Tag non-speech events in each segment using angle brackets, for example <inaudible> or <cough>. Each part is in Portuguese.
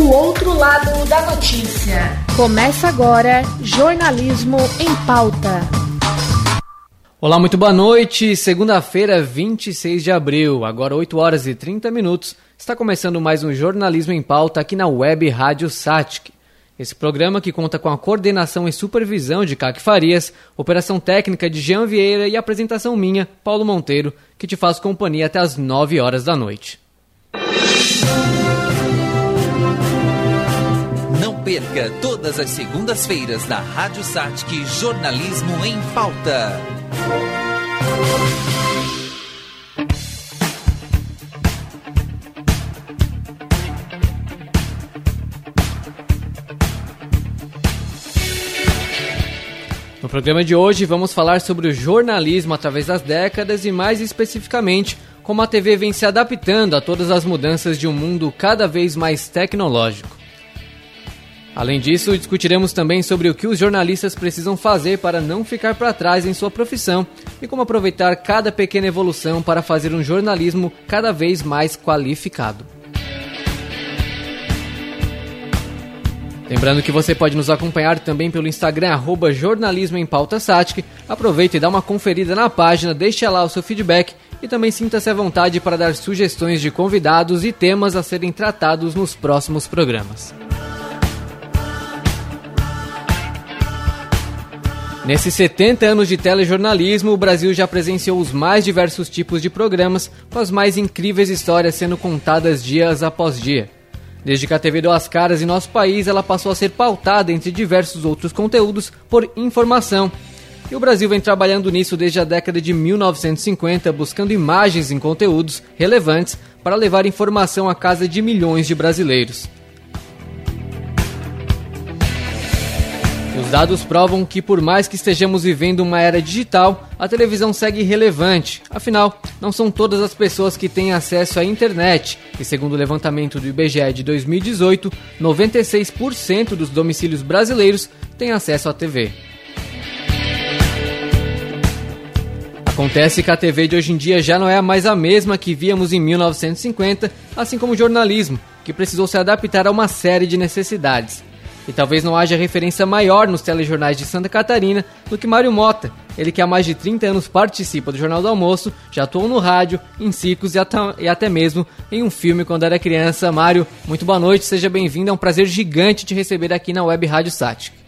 O outro lado da notícia. Começa agora Jornalismo em Pauta. Olá, muito boa noite. Segunda-feira, 26 de abril, agora 8 horas e 30 minutos. Está começando mais um Jornalismo em Pauta aqui na Web Rádio Satic. Esse programa que conta com a coordenação e supervisão de Caque Farias, operação técnica de Jean Vieira e apresentação minha, Paulo Monteiro, que te faz companhia até as 9 horas da noite. Perca todas as segundas-feiras na Rádio Satic Jornalismo em Pauta. No programa de hoje vamos falar sobre o jornalismo através das décadas e mais especificamente como a TV vem se adaptando a todas as mudanças de um mundo cada vez mais tecnológico. Além disso, discutiremos também sobre o que os jornalistas precisam fazer para não ficar para trás em sua profissão e como aproveitar cada pequena evolução para fazer um jornalismo cada vez mais qualificado. Lembrando que você pode nos acompanhar também pelo Instagram, arroba Jornalismo em Pauta Satic. Aproveite e dá uma conferida na página, deixe lá o seu feedback e também sinta-se à vontade para dar sugestões de convidados e temas a serem tratados nos próximos programas. Nesses 70 anos de telejornalismo, o Brasil já presenciou os mais diversos tipos de programas, com as mais incríveis histórias sendo contadas dias após dia. Desde que a TV deu as caras em nosso país, ela passou a ser pautada entre diversos outros conteúdos por informação. E o Brasil vem trabalhando nisso desde a década de 1950, buscando imagens em conteúdos relevantes para levar informação à casa de milhões de brasileiros. Os dados provam que, por mais que estejamos vivendo uma era digital, a televisão segue relevante. Afinal, não são todas as pessoas que têm acesso à internet, e segundo o levantamento do IBGE de 2018, 96% dos domicílios brasileiros têm acesso à TV. Acontece que a TV de hoje em dia já não é mais a mesma que víamos em 1950, assim como o jornalismo, que precisou se adaptar a uma série de necessidades. E talvez não haja referência maior nos telejornais de Santa Catarina do que Mário Mota. Ele que há mais de 30 anos participa do Jornal do Almoço, já atuou no rádio, em circos e, e até mesmo em um filme quando era criança. Mário, muito boa noite, seja bem-vindo. É um prazer gigante te receber aqui na Web Rádio Sática.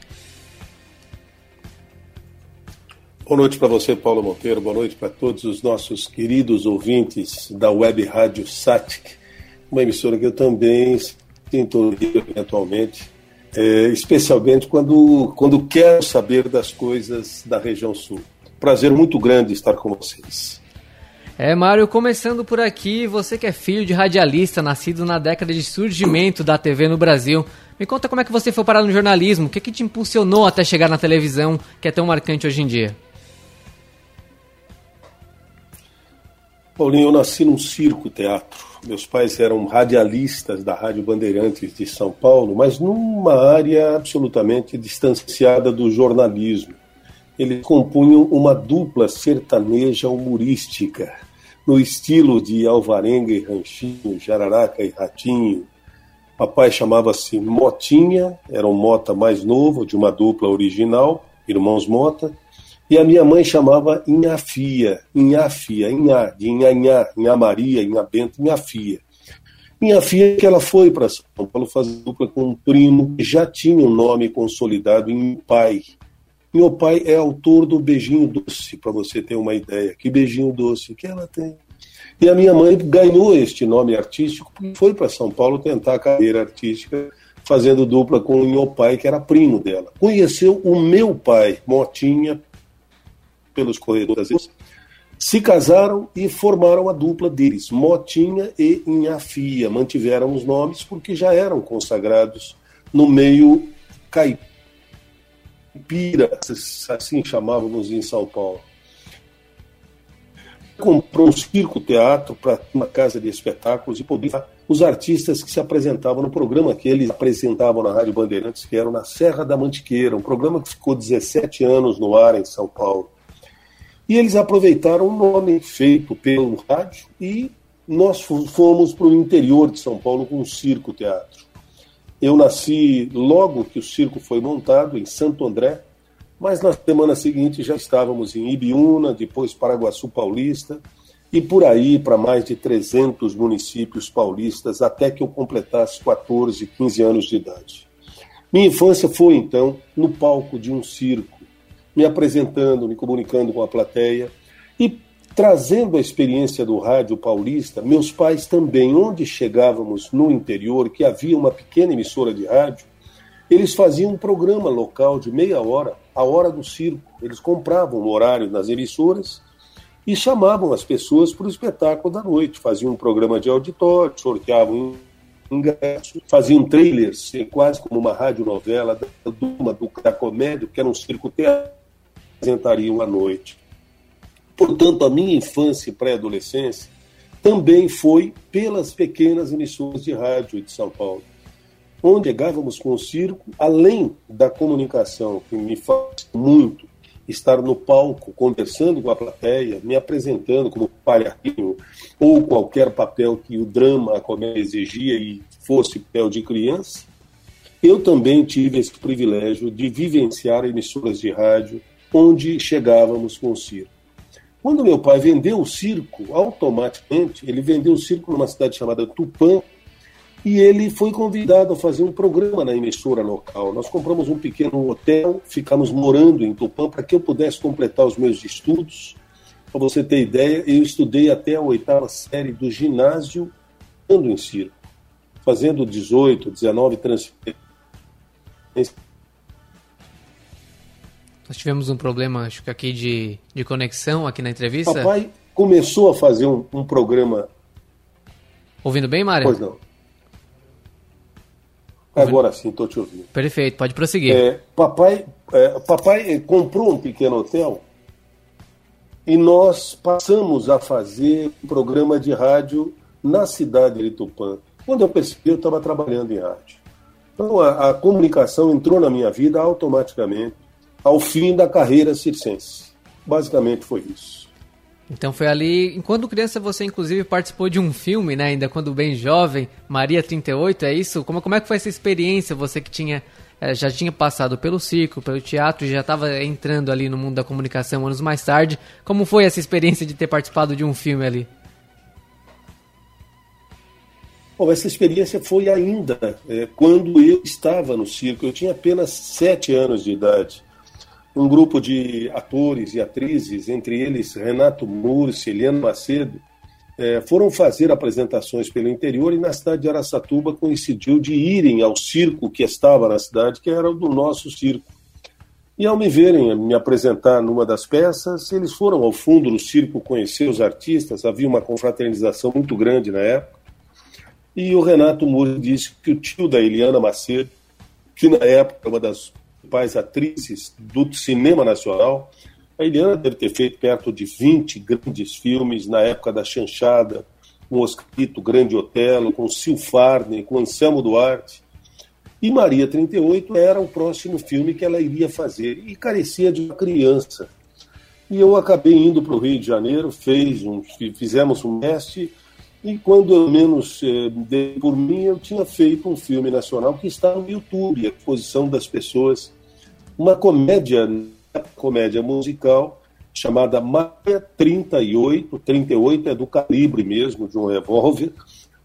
Boa noite para você, Paulo Monteiro. Boa noite para todos os nossos queridos ouvintes da Web Rádio Satic, uma emissora que eu também sintonio eventualmente é, especialmente quando, quando quero saber das coisas da região sul. Prazer muito grande estar com vocês. É, Mário, começando por aqui, você que é filho de radialista, nascido na década de surgimento da TV no Brasil, me conta como é que você foi parar no jornalismo, o que, que te impulsionou até chegar na televisão, que é tão marcante hoje em dia? Paulinho, eu nasci num circo teatro meus pais eram radialistas da Rádio Bandeirantes de São Paulo, mas numa área absolutamente distanciada do jornalismo. Eles compunham uma dupla sertaneja humorística, no estilo de Alvarenga e Ranchinho, Jararaca e Ratinho. Papai chamava-se Motinha, era um Mota mais novo, de uma dupla original, irmãos Mota, e a minha mãe chamava Inhafia, Inhafia, Inhá, de Inhanhá, Inhá Maria, Inhá Bento, Inhafia. Inhafia que ela foi para São Paulo fazer dupla com um primo que já tinha um nome consolidado em pai. Meu pai é autor do Beijinho Doce, para você ter uma ideia. Que beijinho doce que ela tem. E a minha mãe ganhou este nome artístico porque foi para São Paulo tentar a carreira artística fazendo dupla com o meu pai, que era primo dela. Conheceu o meu pai, Motinha, pelos corredores se casaram e formaram a dupla deles, Motinha e Inhafia. Mantiveram os nomes porque já eram consagrados no meio caipira, assim chamávamos em São Paulo. Comprou um circo teatro para uma casa de espetáculos e podia os artistas que se apresentavam no programa que eles apresentavam na Rádio Bandeirantes, que eram na Serra da Mantiqueira, um programa que ficou 17 anos no ar em São Paulo. E eles aproveitaram um nome feito pelo rádio e nós fomos para o interior de São Paulo com um circo teatro. Eu nasci logo que o circo foi montado em Santo André, mas na semana seguinte já estávamos em Ibiúna, depois Paraguaçu Paulista e por aí para mais de 300 municípios paulistas até que eu completasse 14, 15 anos de idade. Minha infância foi então no palco de um circo, me apresentando, me comunicando com a plateia e trazendo a experiência do rádio paulista, meus pais também, onde chegávamos no interior, que havia uma pequena emissora de rádio, eles faziam um programa local de meia hora, a hora do circo. Eles compravam um horário nas emissoras e chamavam as pessoas para o espetáculo da noite. Faziam um programa de auditório, sorteavam ingresso, faziam trailers, quase como uma radionovela da, da, da comédia, que era um circo teatro, apresentariam à noite. Portanto, a minha infância e pré-adolescência também foi pelas pequenas emissoras de rádio de São Paulo, onde chegávamos com o circo, além da comunicação, que me faz muito estar no palco conversando com a plateia, me apresentando como palhacinho ou qualquer papel que o drama, a exigia e fosse papel de criança, eu também tive esse privilégio de vivenciar emissoras de rádio onde chegávamos com o circo. Quando meu pai vendeu o circo, automaticamente, ele vendeu o circo numa cidade chamada Tupã, e ele foi convidado a fazer um programa na emissora local. Nós compramos um pequeno hotel, ficamos morando em Tupã para que eu pudesse completar os meus estudos. Para você ter ideia, eu estudei até a oitava série do ginásio andando em circo, fazendo 18, 19 transferências nós tivemos um problema, acho que aqui de, de conexão aqui na entrevista. Papai começou a fazer um, um programa. Ouvindo bem, Mário? Pois não. Agora sim, estou te ouvindo. Perfeito, pode prosseguir. É, papai, é, papai comprou um pequeno hotel e nós passamos a fazer um programa de rádio na cidade de Tupã. Quando eu percebi, eu estava trabalhando em rádio. Então a, a comunicação entrou na minha vida automaticamente ao fim da carreira circense. Basicamente foi isso. Então foi ali, enquanto criança você inclusive participou de um filme, né, ainda quando bem jovem, Maria 38, é isso? Como, como é que foi essa experiência, você que tinha eh, já tinha passado pelo circo, pelo teatro, já estava entrando ali no mundo da comunicação anos mais tarde, como foi essa experiência de ter participado de um filme ali? Bom, essa experiência foi ainda é, quando eu estava no circo, eu tinha apenas sete anos de idade um grupo de atores e atrizes, entre eles Renato Murci, Eliana Macedo, é, foram fazer apresentações pelo interior e na cidade de Araçatuba coincidiu de irem ao circo que estava na cidade, que era o do nosso circo. E ao me verem me apresentar numa das peças, eles foram ao fundo do circo conhecer os artistas, havia uma confraternização muito grande na época. E o Renato Murci disse que o tio da Eliana Macedo, que na época é uma das principais atrizes do cinema nacional. A Eliana deve ter feito perto de 20 grandes filmes na época da chanchada, com Oscarito, Grande Otelo, com Sil com Anselmo Duarte. E Maria 38 era o próximo filme que ela iria fazer e carecia de uma criança. E eu acabei indo para o Rio de Janeiro, fez um, fizemos um teste e quando eu menos eh, dei por mim, eu tinha feito um filme nacional que está no YouTube, a exposição das pessoas uma comédia, comédia musical chamada Maia 38, 38 é do calibre mesmo de um revólver,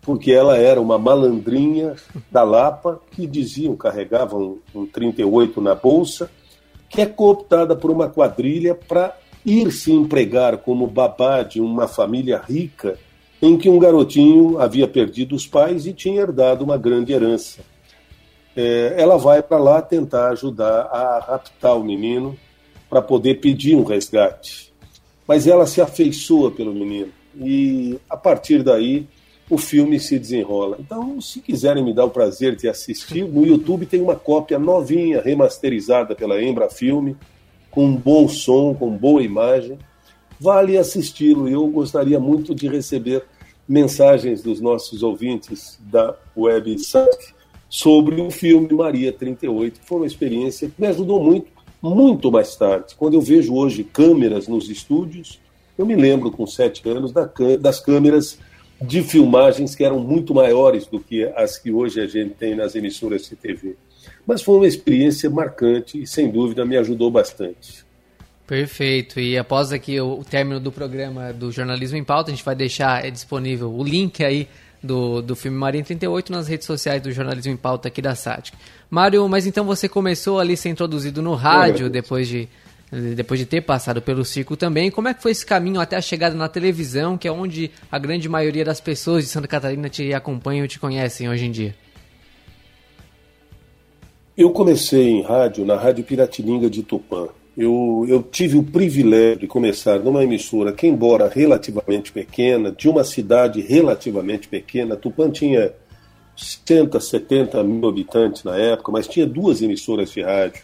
porque ela era uma malandrinha da Lapa que diziam, carregavam um 38 na bolsa, que é cooptada por uma quadrilha para ir se empregar como babá de uma família rica em que um garotinho havia perdido os pais e tinha herdado uma grande herança é, ela vai para lá tentar ajudar a raptar o menino para poder pedir um resgate. Mas ela se afeiçoa pelo menino e a partir daí o filme se desenrola. Então, se quiserem me dar o prazer de assistir, no YouTube tem uma cópia novinha, remasterizada pela Embra Filme, com um bom som, com boa imagem. Vale assisti-lo. Eu gostaria muito de receber mensagens dos nossos ouvintes da Web Sank sobre o filme Maria 38, que foi uma experiência que me ajudou muito, muito mais tarde. Quando eu vejo hoje câmeras nos estúdios, eu me lembro com sete anos das câmeras de filmagens que eram muito maiores do que as que hoje a gente tem nas emissoras de TV. Mas foi uma experiência marcante e, sem dúvida, me ajudou bastante. Perfeito. E após aqui o término do programa do Jornalismo em Pauta, a gente vai deixar disponível o link aí do, do filme Marinha 38 nas redes sociais do Jornalismo em Pauta aqui da SATIC. Mário, mas então você começou ali a ser introduzido no rádio depois de, depois de ter passado pelo circo também. Como é que foi esse caminho até a chegada na televisão, que é onde a grande maioria das pessoas de Santa Catarina te acompanham e te conhecem hoje em dia? Eu comecei em rádio na Rádio Piratininga de Tupã. Eu, eu, tive o privilégio de começar numa emissora que, embora relativamente pequena, de uma cidade relativamente pequena, Tupã tinha 60, 70 mil habitantes na época, mas tinha duas emissoras de rádio.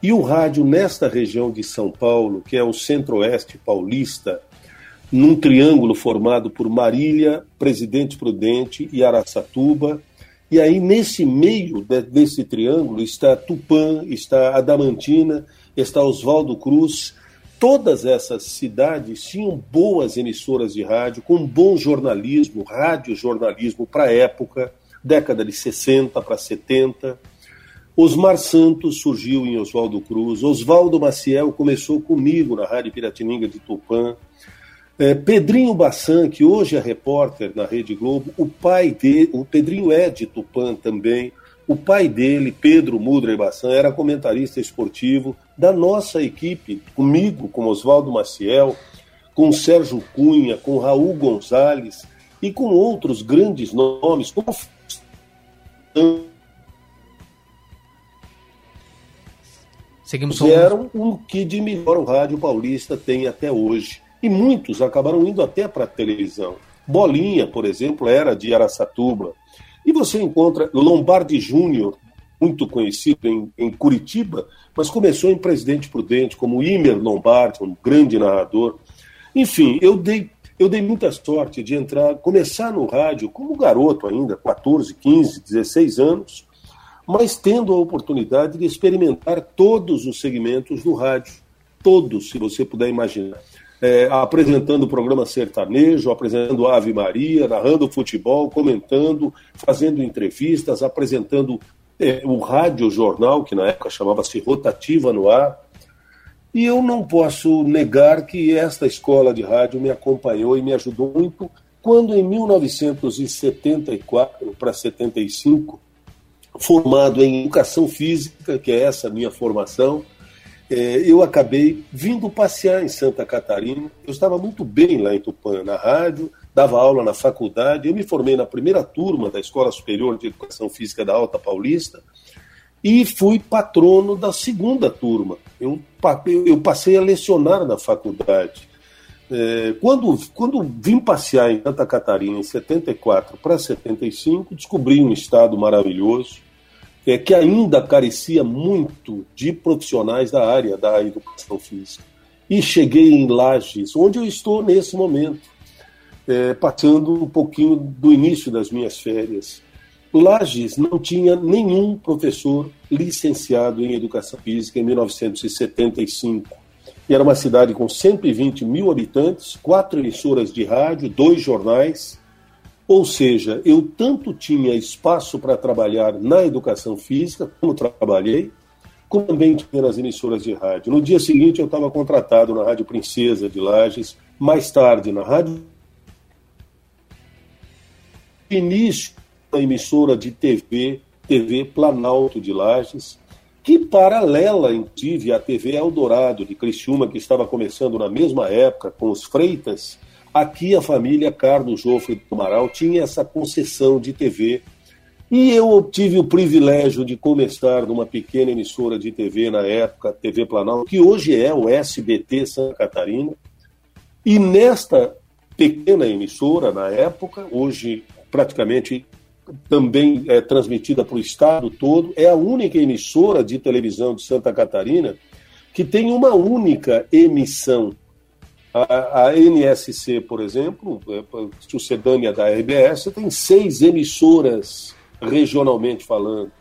E o rádio nesta região de São Paulo, que é o centro-oeste paulista, num triângulo formado por Marília, Presidente Prudente e Araçatuba. E aí, nesse meio de, desse triângulo, está Tupã, está Adamantina, está Oswaldo Cruz. Todas essas cidades tinham boas emissoras de rádio, com bom jornalismo, rádio jornalismo para a época, década de 60 para 70. Osmar Santos surgiu em Oswaldo Cruz, Oswaldo Maciel começou comigo na Rádio Piratininga de Tupã. É, Pedrinho Bassan, que hoje é repórter na Rede Globo, o pai dele, o Pedrinho é de Tupã também. O pai dele, Pedro Mudra Bassan, era comentarista esportivo da nossa equipe, comigo, com Oswaldo Maciel, com Sérgio Cunha, com Raul Gonzalez e com outros grandes nomes, como Seguimos fizeram o que de melhor o rádio paulista tem até hoje. E muitos acabaram indo até para a televisão. Bolinha, por exemplo, era de Araçatuba. E você encontra Lombardi Júnior, muito conhecido em, em, Curitiba, mas começou em Presidente Prudente, como Imer Lombardi, um grande narrador. Enfim, eu dei, eu dei muita sorte de entrar, começar no rádio como garoto ainda, 14, 15, 16 anos, mas tendo a oportunidade de experimentar todos os segmentos do rádio, todos, se você puder imaginar. É, apresentando o programa sertanejo, apresentando Ave Maria, narrando futebol, comentando, fazendo entrevistas, apresentando é, o rádio jornal, que na época chamava-se Rotativa no Ar. E eu não posso negar que esta escola de rádio me acompanhou e me ajudou muito quando, em 1974 para 75, formado em educação física, que é essa minha formação, é, eu acabei vindo passear em Santa Catarina. Eu estava muito bem lá em Tupã, na rádio, dava aula na faculdade. Eu me formei na primeira turma da Escola Superior de Educação Física da Alta Paulista e fui patrono da segunda turma. Eu, eu passei a lecionar na faculdade. É, quando, quando vim passear em Santa Catarina em 74 para 75, descobri um estado maravilhoso é, que ainda carecia muito de profissionais da área da educação física. E cheguei em Lages, onde eu estou nesse momento, é, passando um pouquinho do início das minhas férias. Lages não tinha nenhum professor licenciado em educação física em 1975. E era uma cidade com 120 mil habitantes, quatro emissoras de rádio, dois jornais, ou seja, eu tanto tinha espaço para trabalhar na educação física, como trabalhei, como também tinha nas emissoras de rádio. No dia seguinte, eu estava contratado na Rádio Princesa de Lages, mais tarde na Rádio. Início da emissora de TV, TV Planalto de Lages, que paralela, inclusive, à TV Eldorado de Criciúma, que estava começando na mesma época com os Freitas, Aqui a família Carlos Jofre do Amaral tinha essa concessão de TV e eu tive o privilégio de começar numa pequena emissora de TV na época, TV Planalto, que hoje é o SBT Santa Catarina. E nesta pequena emissora, na época, hoje praticamente também é transmitida para o estado todo, é a única emissora de televisão de Santa Catarina que tem uma única emissão a, a NSC, por exemplo, é, sucedânea da RBS, tem seis emissoras regionalmente falando.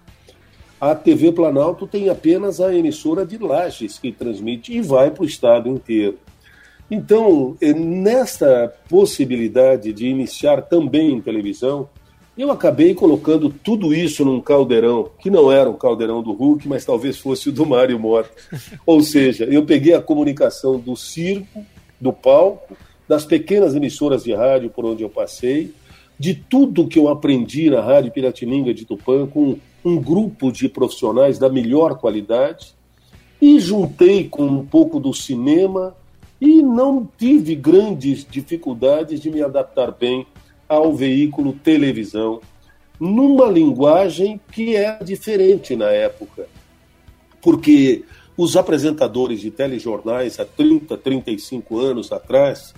A TV Planalto tem apenas a emissora de Lages que transmite e vai para o estado inteiro. Então, eh, nesta possibilidade de iniciar também em televisão, eu acabei colocando tudo isso num caldeirão, que não era o caldeirão do Hulk, mas talvez fosse o do Mário Mota. Ou seja, eu peguei a comunicação do circo, do palco, das pequenas emissoras de rádio por onde eu passei, de tudo que eu aprendi na Rádio Piratininga de Tupã, com um grupo de profissionais da melhor qualidade, e juntei com um pouco do cinema, e não tive grandes dificuldades de me adaptar bem ao veículo televisão, numa linguagem que é diferente na época. Porque os apresentadores de telejornais há 30, 35 anos atrás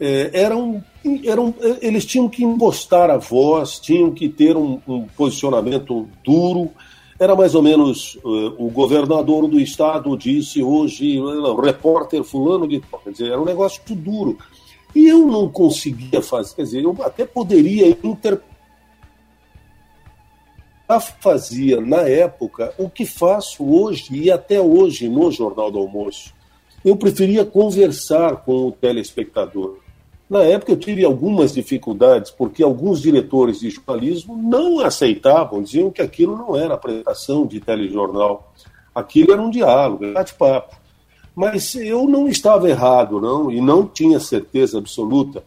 é, eram, eram, eles tinham que impostar a voz, tinham que ter um, um posicionamento duro. Era mais ou menos uh, o governador do estado disse hoje, o repórter fulano de quer dizer, era um negócio duro. E eu não conseguia fazer, quer dizer, eu até poderia interpretar. Fazia na época o que faço hoje e até hoje no Jornal do Almoço. Eu preferia conversar com o telespectador. Na época eu tive algumas dificuldades, porque alguns diretores de jornalismo não aceitavam, diziam que aquilo não era apresentação de telejornal. Aquilo era um diálogo, era bate-papo. Mas eu não estava errado, não, e não tinha certeza absoluta.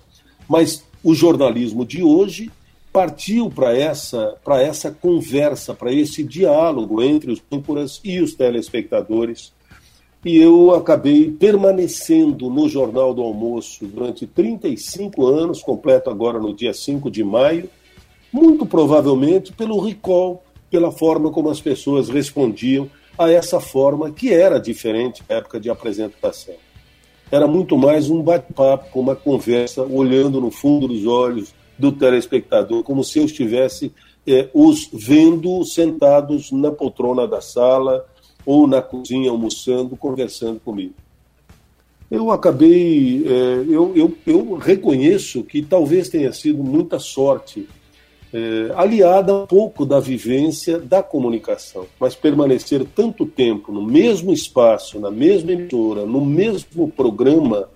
Mas o jornalismo de hoje partiu para essa, essa conversa, para esse diálogo entre os âncoras e os telespectadores. E eu acabei permanecendo no Jornal do Almoço durante 35 anos, completo agora no dia 5 de maio, muito provavelmente pelo recall, pela forma como as pessoas respondiam a essa forma que era diferente na época de apresentação. Era muito mais um bate-papo, uma conversa, olhando no fundo dos olhos do telespectador, como se eu estivesse é, os vendo sentados na poltrona da sala ou na cozinha almoçando, conversando comigo. Eu acabei, é, eu, eu, eu reconheço que talvez tenha sido muita sorte é, aliada um pouco da vivência da comunicação, mas permanecer tanto tempo no mesmo espaço, na mesma emissora, no mesmo programa,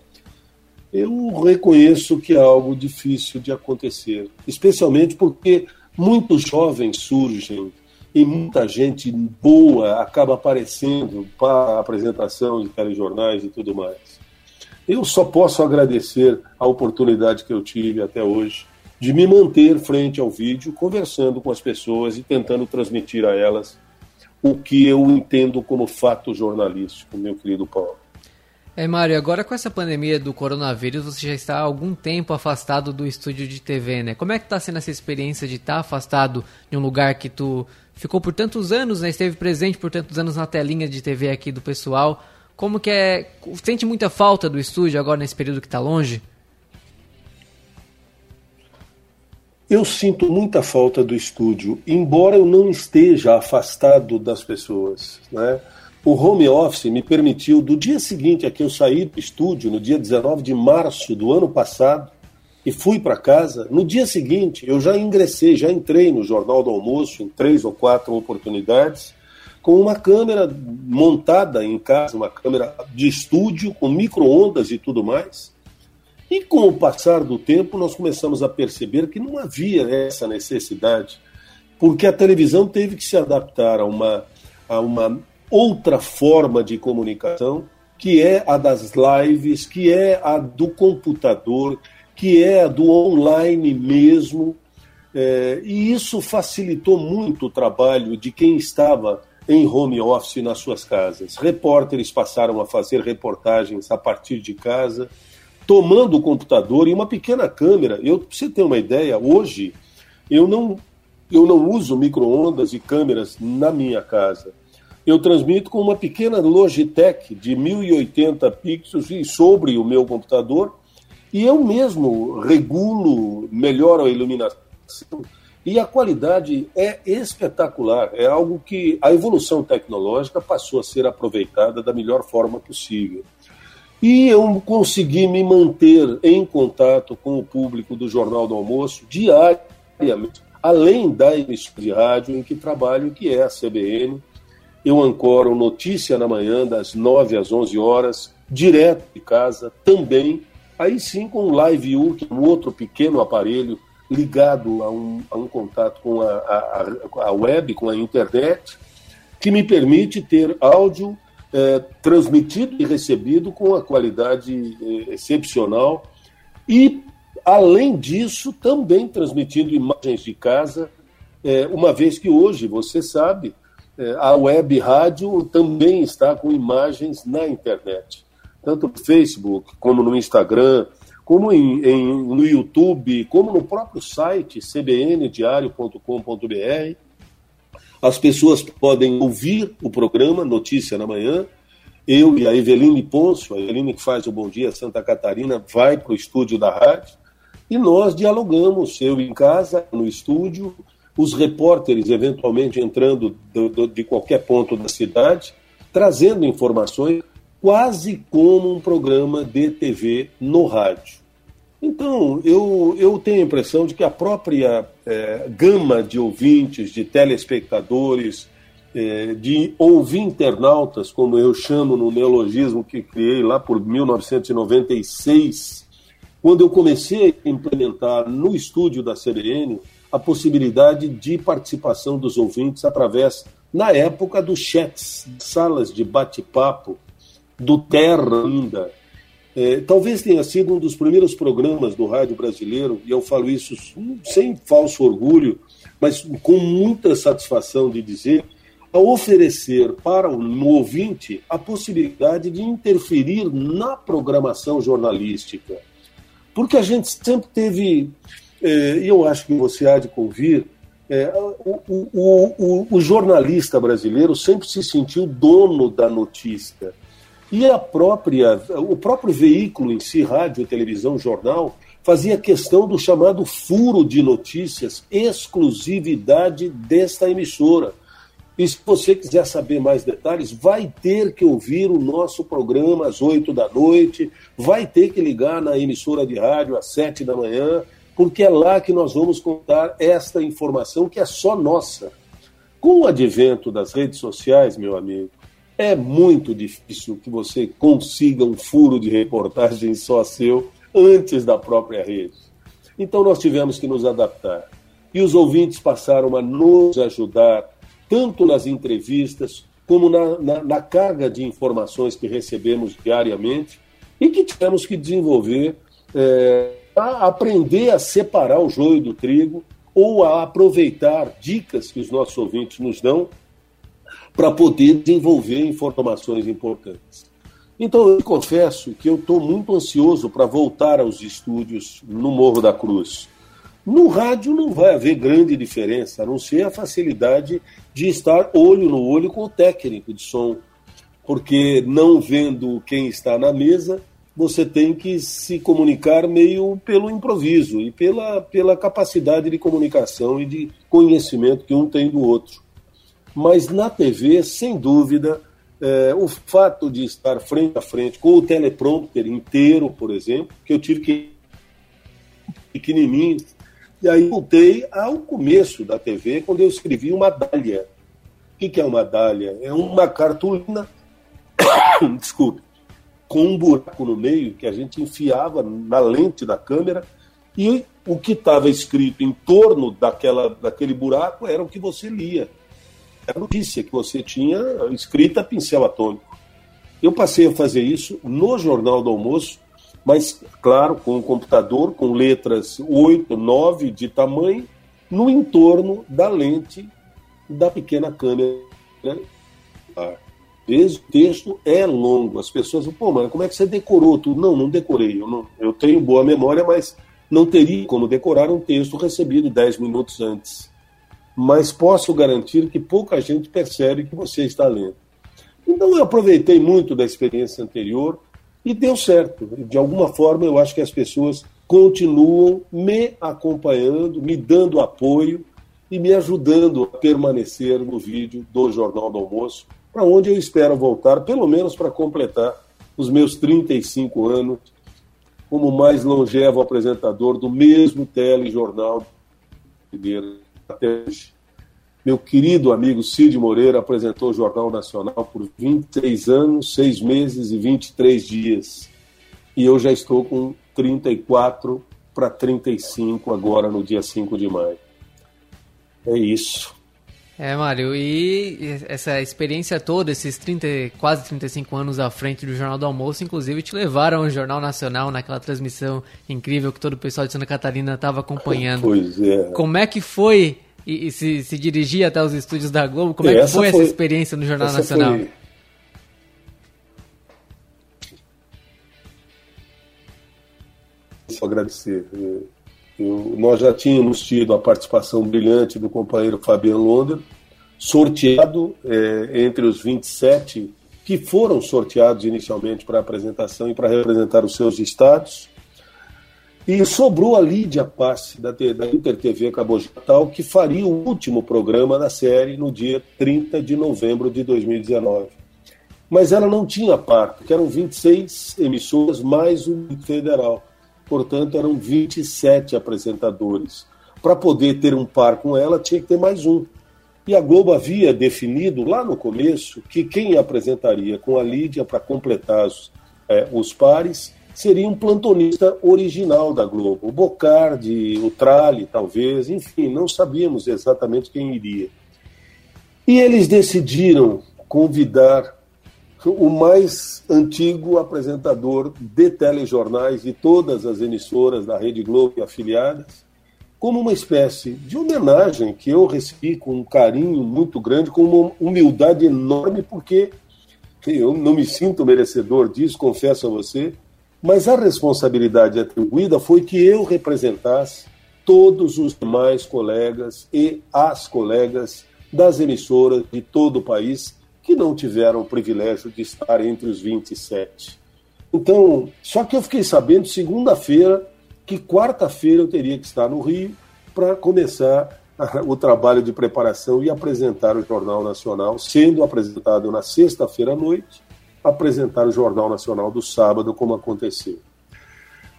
eu reconheço que é algo difícil de acontecer, especialmente porque muitos jovens surgem e muita gente boa acaba aparecendo para a apresentação de telejornais e tudo mais. Eu só posso agradecer a oportunidade que eu tive até hoje de me manter frente ao vídeo, conversando com as pessoas e tentando transmitir a elas o que eu entendo como fato jornalístico, meu querido Paulo. É, Mário, agora com essa pandemia do coronavírus, você já está há algum tempo afastado do estúdio de TV, né? Como é que está sendo essa experiência de estar tá afastado de um lugar que tu ficou por tantos anos, né? Esteve presente por tantos anos na telinha de TV aqui do pessoal. Como que é... Sente muita falta do estúdio agora nesse período que está longe? Eu sinto muita falta do estúdio, embora eu não esteja afastado das pessoas. Né? O home office me permitiu, do dia seguinte a que eu saí do estúdio, no dia 19 de março do ano passado, e fui para casa, no dia seguinte eu já ingressei, já entrei no Jornal do Almoço em três ou quatro oportunidades, com uma câmera montada em casa, uma câmera de estúdio, com micro-ondas e tudo mais. E com o passar do tempo, nós começamos a perceber que não havia essa necessidade, porque a televisão teve que se adaptar a uma, a uma outra forma de comunicação, que é a das lives, que é a do computador, que é a do online mesmo. É, e isso facilitou muito o trabalho de quem estava em home office nas suas casas. Repórteres passaram a fazer reportagens a partir de casa tomando o computador e uma pequena câmera. Eu, pra você ter uma ideia, hoje eu não, eu não uso micro-ondas e câmeras na minha casa. Eu transmito com uma pequena Logitech de 1080 pixels sobre o meu computador e eu mesmo regulo, melhoro a iluminação e a qualidade é espetacular. É algo que a evolução tecnológica passou a ser aproveitada da melhor forma possível. E eu consegui me manter em contato com o público do Jornal do Almoço diariamente, além da emissora de rádio em que trabalho, que é a CBN. Eu ancoro Notícia na Manhã, das 9 às 11 horas, direto de casa, também, aí sim com o Live U, que é um outro pequeno aparelho ligado a um, a um contato com a, a, a web, com a internet, que me permite ter áudio é, transmitido e recebido com a qualidade é, excepcional. E, além disso, também transmitindo imagens de casa, é, uma vez que hoje, você sabe, a web rádio também está com imagens na internet, tanto no Facebook como no Instagram, como em, em, no YouTube, como no próprio site cbndiario.com.br. As pessoas podem ouvir o programa Notícia na Manhã. Eu e a Eveline Ponço, a Eveline que faz o Bom Dia Santa Catarina, vai para o estúdio da rádio e nós dialogamos, eu em casa, no estúdio, os repórteres eventualmente entrando do, do, de qualquer ponto da cidade, trazendo informações quase como um programa de TV no rádio. Então, eu, eu tenho a impressão de que a própria é, gama de ouvintes, de telespectadores, é, de ouvinternautas, como eu chamo no neologismo que criei lá por 1996, quando eu comecei a implementar no estúdio da CBN a possibilidade de participação dos ouvintes através, na época, dos chats, salas de bate-papo, do Terra ainda, é, talvez tenha sido um dos primeiros programas do rádio brasileiro, e eu falo isso sem falso orgulho, mas com muita satisfação de dizer, a oferecer para o ouvinte a possibilidade de interferir na programação jornalística. Porque a gente sempre teve, e eu acho que você há de convir, é, o, o, o, o jornalista brasileiro sempre se sentiu dono da notícia e a própria, o próprio veículo em si, rádio, televisão, jornal, fazia questão do chamado furo de notícias, exclusividade desta emissora. E se você quiser saber mais detalhes, vai ter que ouvir o nosso programa às 8 da noite, vai ter que ligar na emissora de rádio às 7 da manhã, porque é lá que nós vamos contar esta informação que é só nossa. Com o advento das redes sociais, meu amigo, é muito difícil que você consiga um furo de reportagem só seu antes da própria rede. Então nós tivemos que nos adaptar. E os ouvintes passaram a nos ajudar, tanto nas entrevistas, como na, na, na carga de informações que recebemos diariamente e que tivemos que desenvolver, é, a aprender a separar o joio do trigo ou a aproveitar dicas que os nossos ouvintes nos dão para poder desenvolver informações importantes. Então, eu confesso que eu estou muito ansioso para voltar aos estúdios no Morro da Cruz. No rádio não vai haver grande diferença, a não ser a facilidade de estar olho no olho com o técnico de som, porque não vendo quem está na mesa, você tem que se comunicar meio pelo improviso e pela, pela capacidade de comunicação e de conhecimento que um tem do outro. Mas na TV, sem dúvida, é, o fato de estar frente a frente com o teleprompter inteiro, por exemplo, que eu tive que pequenininho, e aí voltei ao começo da TV, quando eu escrevi uma dália. O que, é uma dália? É uma cartolina, <coughs> desculpe, com um buraco no meio que a gente enfiava na lente da câmera e o que estava escrito em torno daquela, daquele buraco era o que você lia a notícia que você tinha escrita a pincel atômico. Eu passei a fazer isso no Jornal do Almoço, mas, claro, com um computador com letras 8, 9 de tamanho, no entorno da lente da pequena câmera. Esse o texto é longo. As pessoas falam, pô, mano, como é que você decorou tudo? Não, não decorei. Eu, não, eu tenho boa memória, mas não teria como decorar um texto recebido 10 minutos antes mas posso garantir que pouca gente percebe que você está lendo. Então eu aproveitei muito da experiência anterior e deu certo. De alguma forma eu acho que as pessoas continuam me acompanhando, me dando apoio e me ajudando a permanecer no vídeo do Jornal do Almoço, para onde eu espero voltar, pelo menos para completar os meus 35 anos como mais longevo apresentador do mesmo telejornal até hoje. meu querido amigo Cid Moreira apresentou o Jornal Nacional por 26 anos, 6 meses e 23 dias. E eu já estou com 34 para 35 agora no dia 5 de maio. É isso. É, Mário, e essa experiência toda, esses 30, quase 35 anos à frente do Jornal do Almoço, inclusive te levaram ao Jornal Nacional naquela transmissão incrível que todo o pessoal de Santa Catarina estava acompanhando. Pois é. Como é que foi e, e se, se, dirigir até os estúdios da Globo? Como é, que foi, foi, essa experiência no Jornal Nacional? Foi... Só agradecer. Eu, nós já tínhamos tido a participação brilhante do companheiro Fabiano Londer, sorteado é, entre os 27 que foram sorteados inicialmente para apresentação e para representar os seus estados. E sobrou a Lídia Passe, da, da Inter TV Cabogetal, que faria o último programa da série no dia 30 de novembro de 2019. Mas ela não tinha par, porque eram 26 emissoras mais o federal portanto eram 27 apresentadores. Para poder ter um par com ela, tinha que ter mais um. E a Globo havia definido lá no começo que quem apresentaria com a Lídia para completar os, é, os pares seria um plantonista original da Globo. O Bocardi, o Trali, talvez, enfim, não sabíamos exatamente quem iria. E eles decidiram convidar o mais antigo apresentador de telejornais de todas as emissoras da Rede Globo e afiliadas, como uma espécie de homenagem que eu recebi com um carinho muito grande, com uma humildade enorme, porque eu não me sinto merecedor disso, confesso a você, mas a responsabilidade atribuída foi que eu representasse todos os demais colegas e as colegas das emissoras de todo o país que não tiveram o privilégio de estar entre os 27. Então, só que eu fiquei sabendo segunda-feira que quarta-feira eu teria que estar no Rio para começar o trabalho de preparação e apresentar o Jornal Nacional, sendo apresentado na sexta-feira à noite, apresentar o Jornal Nacional do sábado, como aconteceu.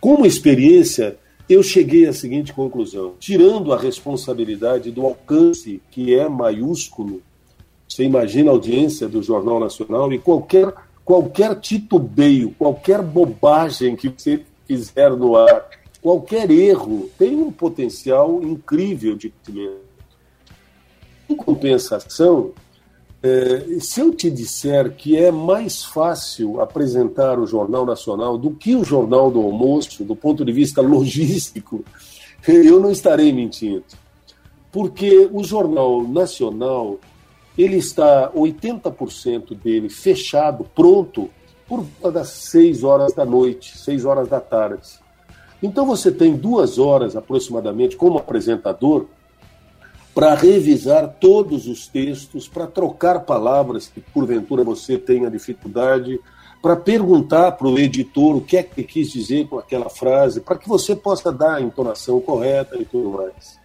Como experiência, eu cheguei à seguinte conclusão: tirando a responsabilidade do alcance, que é maiúsculo, você imagina a audiência do Jornal Nacional e qualquer, qualquer titubeio, qualquer bobagem que você fizer no ar, qualquer erro, tem um potencial incrível de crescimento. Em compensação, é, se eu te disser que é mais fácil apresentar o Jornal Nacional do que o Jornal do Almoço, do ponto de vista logístico, <laughs> eu não estarei mentindo. Porque o Jornal Nacional ele está 80% dele fechado, pronto, por volta das 6 horas da noite, 6 horas da tarde. Então você tem duas horas aproximadamente como apresentador para revisar todos os textos, para trocar palavras que porventura você tenha dificuldade, para perguntar para o editor o que é que quis dizer com aquela frase, para que você possa dar a entonação correta e tudo mais.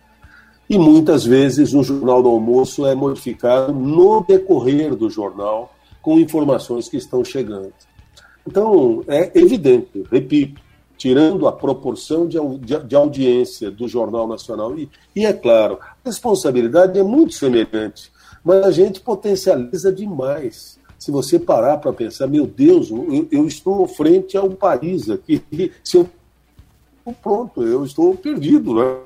E muitas vezes o Jornal do Almoço é modificado no decorrer do jornal com informações que estão chegando. Então, é evidente, repito, tirando a proporção de, de, audiência do Jornal Nacional, e, e é claro, a responsabilidade é muito semelhante, mas a gente potencializa demais. Se você parar para pensar, meu Deus, eu, eu estou frente a um país aqui, se eu pronto, eu estou perdido, né?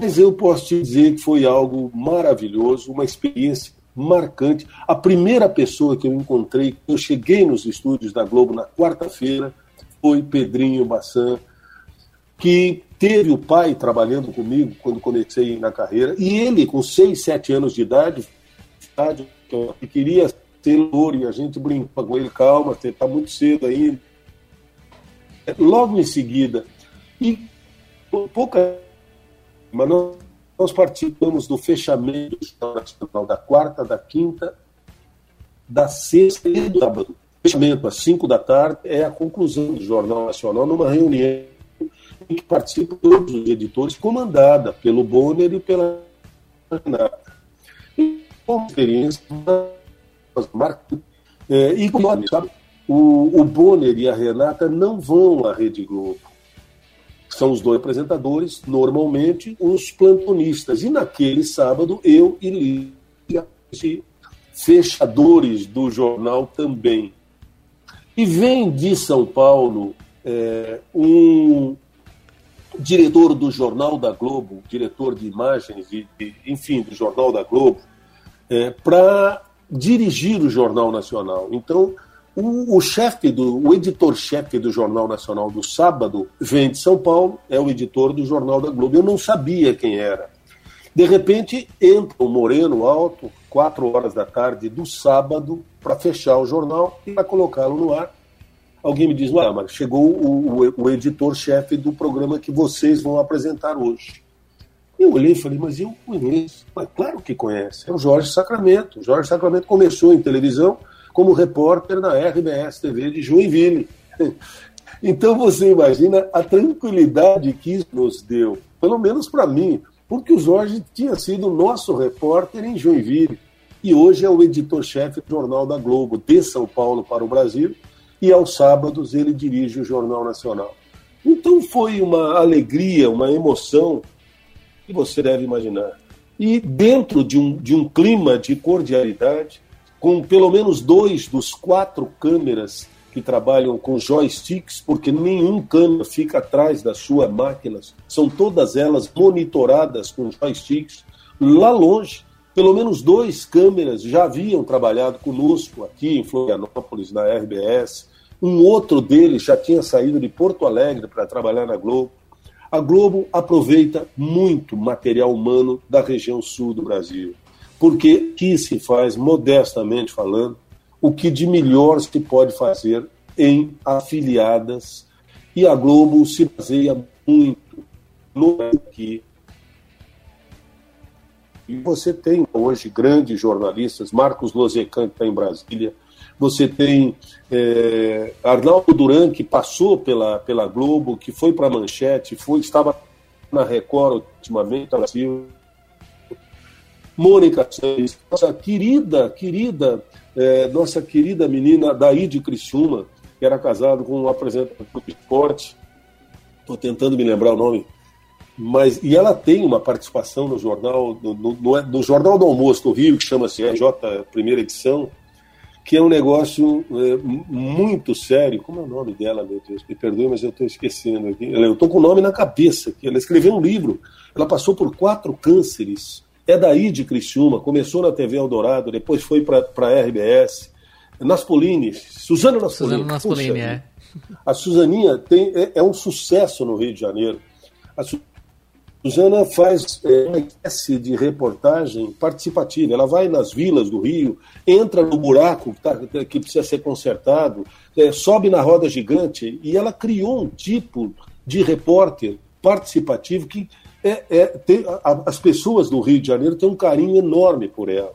Mas eu posso te dizer que foi algo maravilhoso, uma experiência marcante. A primeira pessoa que eu encontrei, eu cheguei nos estúdios da Globo na quarta-feira, foi Pedrinho Bassan, que teve o pai trabalhando comigo quando comecei na carreira, e ele, com 6, 7 anos de idade, que queria ser louro, e a gente brincava com ele, calma, você está muito cedo ainda. Logo em seguida, e pouca mas nós, nós participamos do fechamento Nacional da quarta, da quinta, da sexta e do sábado. Fechamento às cinco da tarde é a conclusão do Jornal Nacional numa reunião em que participam todos os editores, comandada pelo Bonner e pela Renata. E uma experiência marcante. É, e sabe, o, o Bonner e a Renata não vão à Rede Globo são os dois apresentadores, normalmente os plantonistas. E naquele sábado, eu e Lídia, fechadores do jornal também. E vem de São Paulo é, um diretor do Jornal da Globo, diretor de imagens, e, enfim, do Jornal da Globo, é, para dirigir o Jornal Nacional. Então, o, o chefe do, o editor-chefe do Jornal Nacional do sábado vem de São Paulo, é o editor do Jornal da Globo. Eu não sabia quem era. De repente entra o Moreno Alto, quatro horas da tarde do sábado, para fechar o jornal e para colocá-lo no ar. Alguém me diz, ah, mas chegou o, o, o editor-chefe do programa que vocês vão apresentar hoje. Eu olhei e falei, mas eu conheço. Mas claro que conhece. É o Jorge Sacramento. O Jorge Sacramento começou em televisão como repórter na RBS TV de Joinville. <laughs> Então você imagina a tranquilidade que isso nos deu, pelo menos para mim, porque o Jorge tinha sido nosso repórter em Joinville e hoje é o editor-chefe do Jornal da Globo, de São Paulo para o Brasil, e aos sábados ele dirige o Jornal Nacional. Então foi uma alegria, uma emoção que você deve imaginar. E dentro de um, de um clima de cordialidade, com pelo menos dois dos quatro câmeras que trabalham com joysticks, porque nenhum câmera fica atrás das suas máquinas, são todas elas monitoradas com joysticks. Lá longe, pelo menos dois câmeras já haviam trabalhado conosco aqui em Florianópolis, na RBS. Um outro deles já tinha saído de Porto Alegre para trabalhar na Globo. A Globo aproveita muito material humano da região sul do Brasil, porque aqui se faz, modestamente falando, o que de melhor se pode fazer em afiliadas, e a Globo se baseia muito no que e você tem hoje grandes jornalistas, Marcos Lozecan, que está em Brasília, você tem é, Arnaldo Duran, que passou pela, pela Globo, que foi para a Manchete, foi, estava na Record ultimamente, Brasil. Mônica nossa querida, querida, é, nossa querida menina Daí de Criciúma, que era casado com um apresentador de esporte, estou tentando me lembrar o nome, mas e ela tem uma participação no jornal, no, no, no Jornal do Almoço do Rio, que chama-se RJ Primeira Edição, que é um negócio é, muito sério. Como é o nome dela, meu Deus? Me perdoe, mas eu estou esquecendo aqui. Eu estou com o nome na cabeça. Aqui. Ela escreveu um livro. Ela passou por quatro cânceres. É daí de Criciúma. Começou na TV Eldorado, depois foi para a RBS. Naspolini, Suzana Naspolini. Suzana Naspolini, é. A Suzaninha tem, é, é, um sucesso no Rio de Janeiro. A Suzana faz é, uma espécie de reportagem participativa. Ela vai nas vilas do Rio, entra no buraco que, tá, que precisa ser consertado, é, sobe na roda gigante e ela criou um tipo de repórter participativo que é, é tem, a, as pessoas do Rio de Janeiro têm um carinho enorme por ela.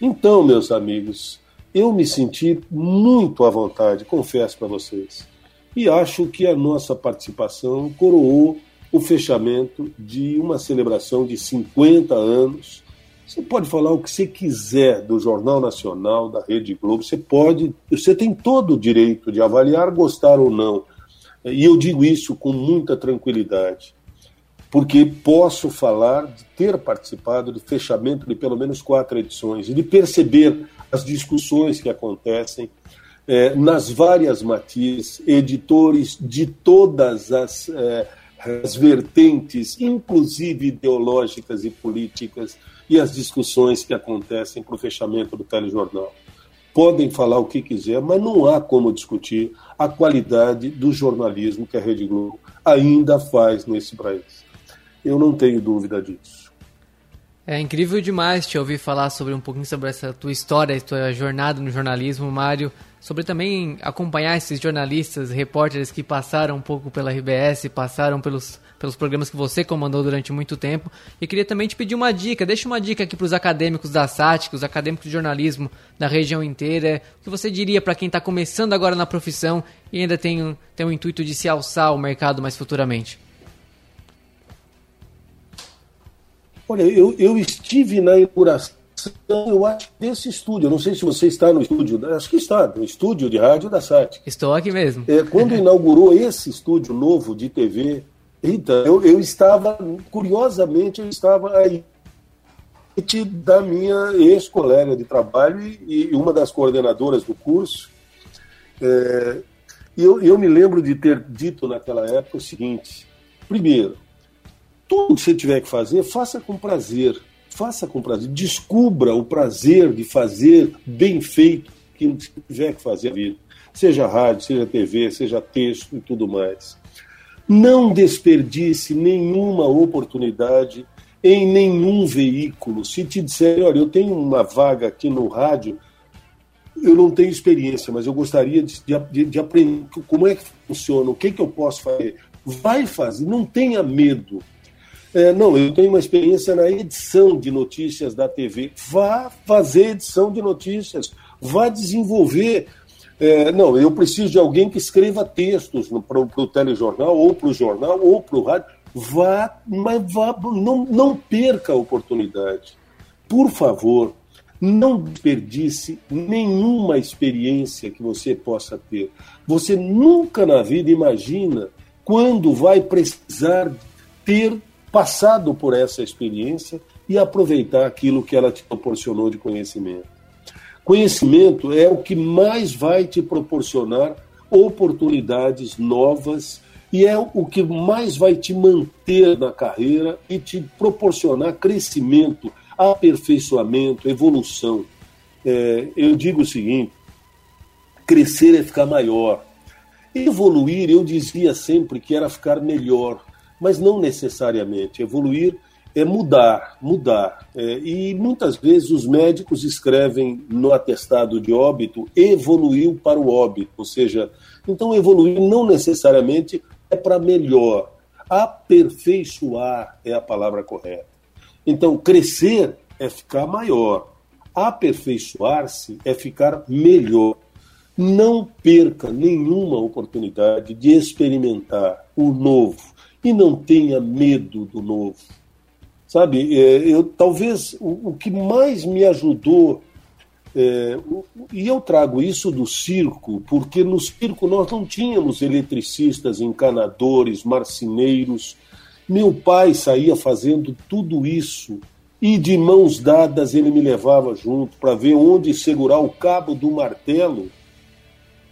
Então, meus amigos, eu me senti muito à vontade, confesso para vocês. E acho que a nossa participação coroou o fechamento de uma celebração de 50 anos. Você pode falar o que você quiser do Jornal Nacional, da Rede Globo, você pode, você tem todo o direito de avaliar, gostar ou não. E eu digo isso com muita tranquilidade, porque posso falar de ter participado do fechamento de pelo menos quatro edições e de perceber as discussões que acontecem eh, nas várias matizes, editores de todas as eh, as vertentes, inclusive ideológicas e políticas, e as discussões que acontecem para o fechamento do telejornal. Podem falar o que quiser, mas não há como discutir a qualidade do jornalismo que a Rede Globo ainda faz nesse país. Eu não tenho dúvida disso. É incrível demais te ouvir falar sobre um pouquinho sobre essa tua história, tua jornada no jornalismo, Mário sobre também acompanhar esses jornalistas, repórteres que passaram um pouco pela RBS, passaram pelos, pelos programas que você comandou durante muito tempo. E queria também te pedir uma dica, deixa uma dica aqui para os acadêmicos da SATIC, os acadêmicos de jornalismo da região inteira. O que você diria para quem está começando agora na profissão e ainda tem, tem o intuito de se alçar ao mercado mais futuramente? Olha, eu, eu estive na inauguração eu acho, desse estúdio. Eu não sei se você está no estúdio, acho que está, no estúdio de rádio da SAT. Estou aqui mesmo. É, quando <laughs> inaugurou esse estúdio novo de TV, Então, eu, eu estava, curiosamente, eu estava aí da minha ex-colega de trabalho e, e, uma das coordenadoras do curso. É, eu, eu me lembro de ter dito naquela época o seguinte: primeiro, tudo que você tiver que fazer, faça com prazer. Faça com prazer. Descubra o prazer de fazer bem feito aquilo que você tiver que fazer a vida. Seja rádio, seja TV, seja texto e tudo mais. Não desperdice nenhuma oportunidade em nenhum veículo. Se te disserem, olha, eu tenho uma vaga aqui no rádio, eu não tenho experiência, mas eu gostaria de, de, de aprender como é que funciona, o que, que eu posso fazer. Vai fazer, não tenha medo. É, não, eu tenho uma experiência na edição de notícias da TV. Vá fazer edição de notícias, vá desenvolver. É, não, eu preciso de alguém que escreva textos para o telejornal, ou para o jornal, ou para o rádio. Vá, mas vá, não, não perca a oportunidade. Por favor, não desperdice nenhuma experiência que você possa ter. Você nunca na vida imagina quando vai precisar ter passado por essa experiência e aproveitar aquilo que ela te proporcionou de conhecimento. Conhecimento é o que mais vai te proporcionar oportunidades novas e é o que mais vai te manter na carreira e te proporcionar crescimento, aperfeiçoamento, evolução. É, eu digo o seguinte: crescer é ficar maior. Evoluir, eu dizia sempre que era ficar melhor, mas não necessariamente. Evoluir é mudar, mudar. É, e muitas vezes os médicos escrevem no atestado de óbito evoluiu para o óbito, ou seja, então evoluir não necessariamente é para melhor. Aperfeiçoar é a palavra correta. Então, crescer é ficar maior. Aperfeiçoar-se é ficar melhor. Não perca nenhuma oportunidade de experimentar o novo e não tenha medo do novo. Sabe, é, eu talvez o, o que mais me ajudou é, e eu trago isso do circo, porque no circo nós não tínhamos eletricistas, encanadores, marceneiros. Meu pai saía fazendo tudo isso e de mãos dadas ele me levava junto para ver onde segurar o cabo do martelo.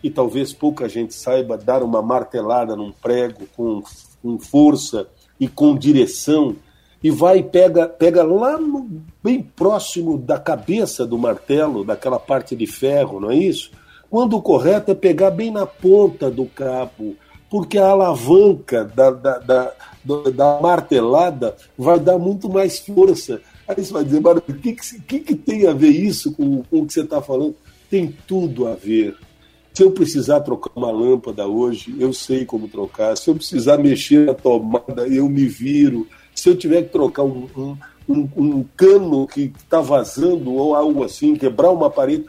E talvez pouca gente saiba dar uma martelada num prego com, com força e com direção e vai pega, pega lá no, bem próximo da cabeça do martelo, daquela parte de ferro, não é isso? Quando o correto é pegar bem na ponta do cabo, porque a alavanca da, da, da, da martelada vai dar muito mais força. Aí você vai dizer, mas o que, que, que, tem a ver isso com, com o que você está falando? Tem tudo a ver. Se eu precisar trocar uma lâmpada hoje, eu sei como trocar. Se eu precisar mexer na tomada, eu me viro se eu tiver que trocar um, um, um, um cano que está vazando ou algo assim, quebrar uma parede,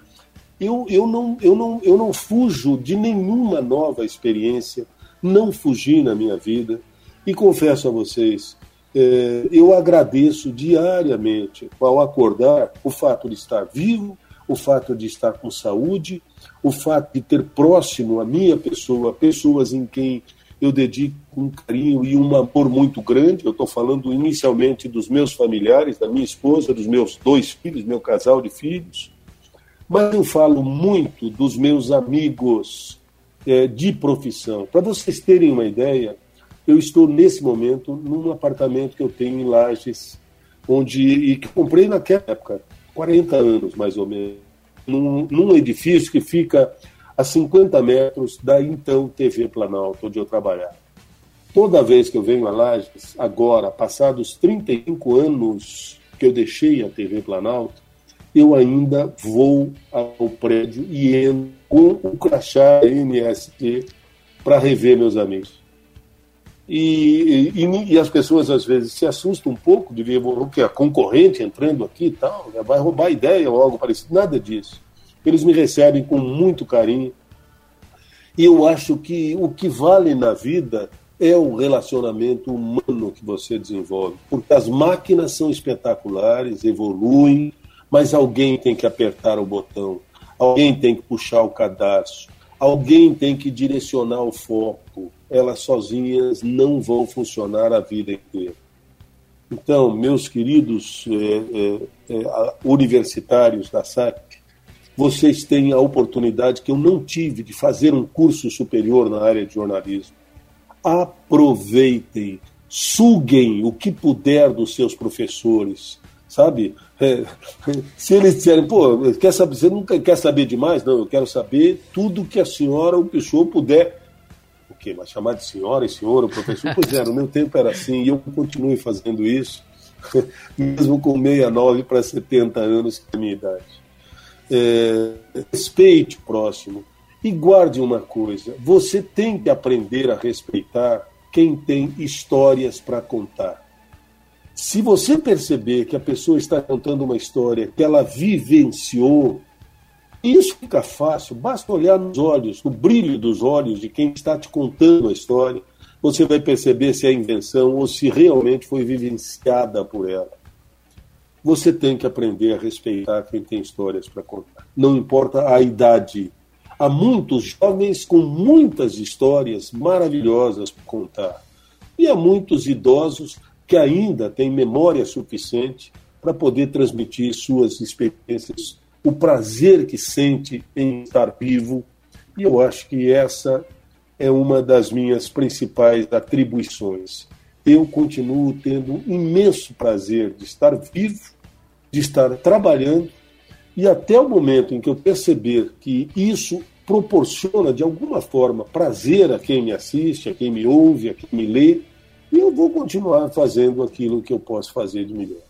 eu, eu, não, eu, não, eu não fujo de nenhuma nova experiência, não fugi na minha vida. E confesso a vocês, é, eu agradeço diariamente ao acordar o fato de estar vivo, o fato de estar com saúde, o fato de ter próximo a minha pessoa, pessoas em quem eu dedico um carinho e um amor muito grande. Eu estou falando inicialmente dos meus familiares, da minha esposa, dos meus dois filhos, meu casal de filhos. Mas eu falo muito dos meus amigos é, de profissão. Para vocês terem uma ideia, eu estou nesse momento num apartamento que eu tenho em Lages, onde e que comprei naquela época, 40 anos mais ou menos, num, num edifício que fica a 50 metros da então TV Planalto, onde eu trabalhava. Toda vez que eu venho a Lages, agora, passados 35 anos que eu deixei a TV Planalto, eu ainda vou ao prédio e entro com o crachá NST para rever meus amigos. E, e, e, as pessoas às vezes se assustam um pouco de ver o que a concorrente entrando aqui e tal, né, vai roubar ideia ou algo parecido. Nada disso. Eles me recebem com muito carinho. E eu acho que o que vale na vida é o relacionamento humano que você desenvolve. Porque as máquinas são espetaculares, evoluem, mas alguém tem que apertar o botão, alguém tem que puxar o cadarço, alguém tem que direcionar o foco. Elas sozinhas não vão funcionar a vida inteira. Então, meus queridos é, é, é, universitários da SAC, vocês têm a oportunidade que eu não tive de fazer um curso superior na área de jornalismo. Aproveitem, suguem o que puder dos seus professores, sabe? É, <laughs> se eles disserem, pô, quer saber, você nunca quer saber demais? Não, eu quero saber tudo que a senhora, o pessoal puder. Quê? Mas chamar de senhora e senhor, o professor? Pois é, meu tempo era assim, e eu continuo fazendo isso, <laughs> mesmo com 69 para 70 anos, que é a minha idade. É, respeite o próximo e guarde uma coisa: você tem que aprender a respeitar quem tem histórias para contar. Se você perceber que a pessoa está contando uma história que ela vivenciou, isso fica fácil, basta olhar nos olhos, no brilho dos olhos de quem está te contando a história, você vai perceber se é invenção ou se realmente foi vivenciada por ela. Você tem que aprender a respeitar quem tem histórias para contar. Não importa a idade. Há muitos jovens com muitas histórias maravilhosas para contar. E há muitos idosos que ainda tem memória suficiente para poder transmitir suas experiências, o prazer que sente em estar vivo. E eu acho que essa é uma das minhas principais atribuições. Eu continuo tendo imenso prazer de estar vivo, de estar trabalhando, e até o momento em que eu perceber que isso proporciona de alguma forma prazer a quem me assiste, a quem me ouve, a quem me lê, eu vou continuar fazendo aquilo que eu posso fazer de melhor.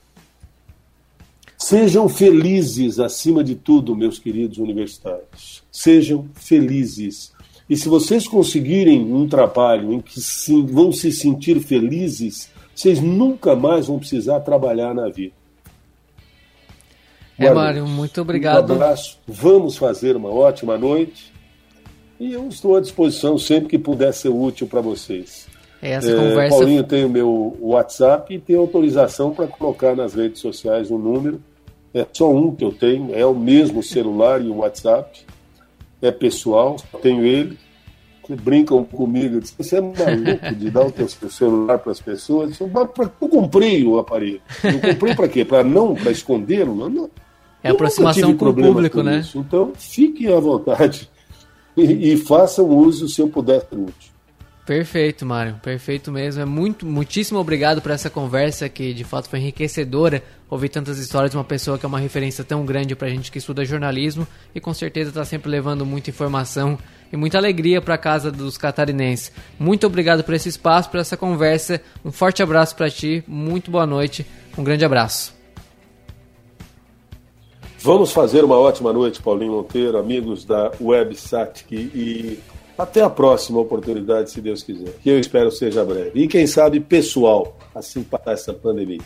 Sejam felizes acima de tudo, meus queridos universitários. Sejam felizes. E se vocês conseguirem um trabalho em que sim, vão se sentir felizes, vocês nunca mais vão precisar trabalhar na vida. É, Mário, muito obrigado. Um abraço. Vamos fazer uma ótima noite. E eu estou à disposição sempre que puder ser útil para vocês. Essa é, conversa... Paulinho tem o meu WhatsApp e tem autorização para colocar nas redes sociais o um número. É só um que eu tenho, é o mesmo celular e o WhatsApp. É pessoal, só tenho ele. Brincam comigo, dizem, você é maluco de dar o teu celular para as pessoas? Eu, eu comprei o aparelho. Eu comprei para quê? Para não, para escondê-lo? Não. É aproximação com o público, com né? Isso. Então, fiquem à vontade <laughs> e, e façam uso se eu puder ser útil. Perfeito, Mário. Perfeito mesmo. É muito, muitíssimo obrigado por essa conversa que de fato foi enriquecedora. Ouvir tantas histórias de uma pessoa que é uma referência tão grande pra gente que estuda jornalismo e com certeza está sempre levando muita informação e muita alegria para casa dos catarinenses. Muito obrigado por esse espaço, por essa conversa. Um forte abraço para ti. Muito boa noite. Um grande abraço. Vamos fazer uma ótima noite, Paulinho Monteiro, amigos da WebSat e até a próxima oportunidade, se Deus quiser. Que eu espero seja breve. E quem sabe, pessoal, assim para essa pandemia.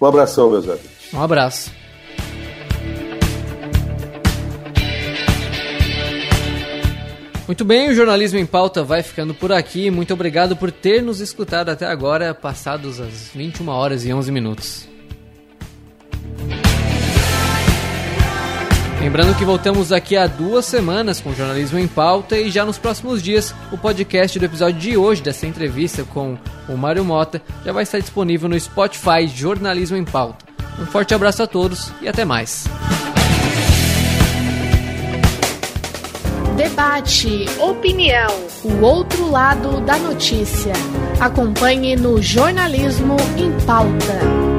Um abração, meus amigos. Um abraço. Muito bem, o Jornalismo em Pauta vai ficando por aqui. Muito obrigado por ter nos escutado até agora, passados as 21 horas e 11 minutos. Lembrando que voltamos daqui a duas semanas com Jornalismo em Pauta e já nos próximos dias o podcast do episódio de hoje dessa entrevista com o Mário Mota já vai estar disponível no Spotify Jornalismo em Pauta. Um forte abraço a todos e até mais. Debate, opinião, o outro lado da notícia. Acompanhe no Jornalismo em Pauta.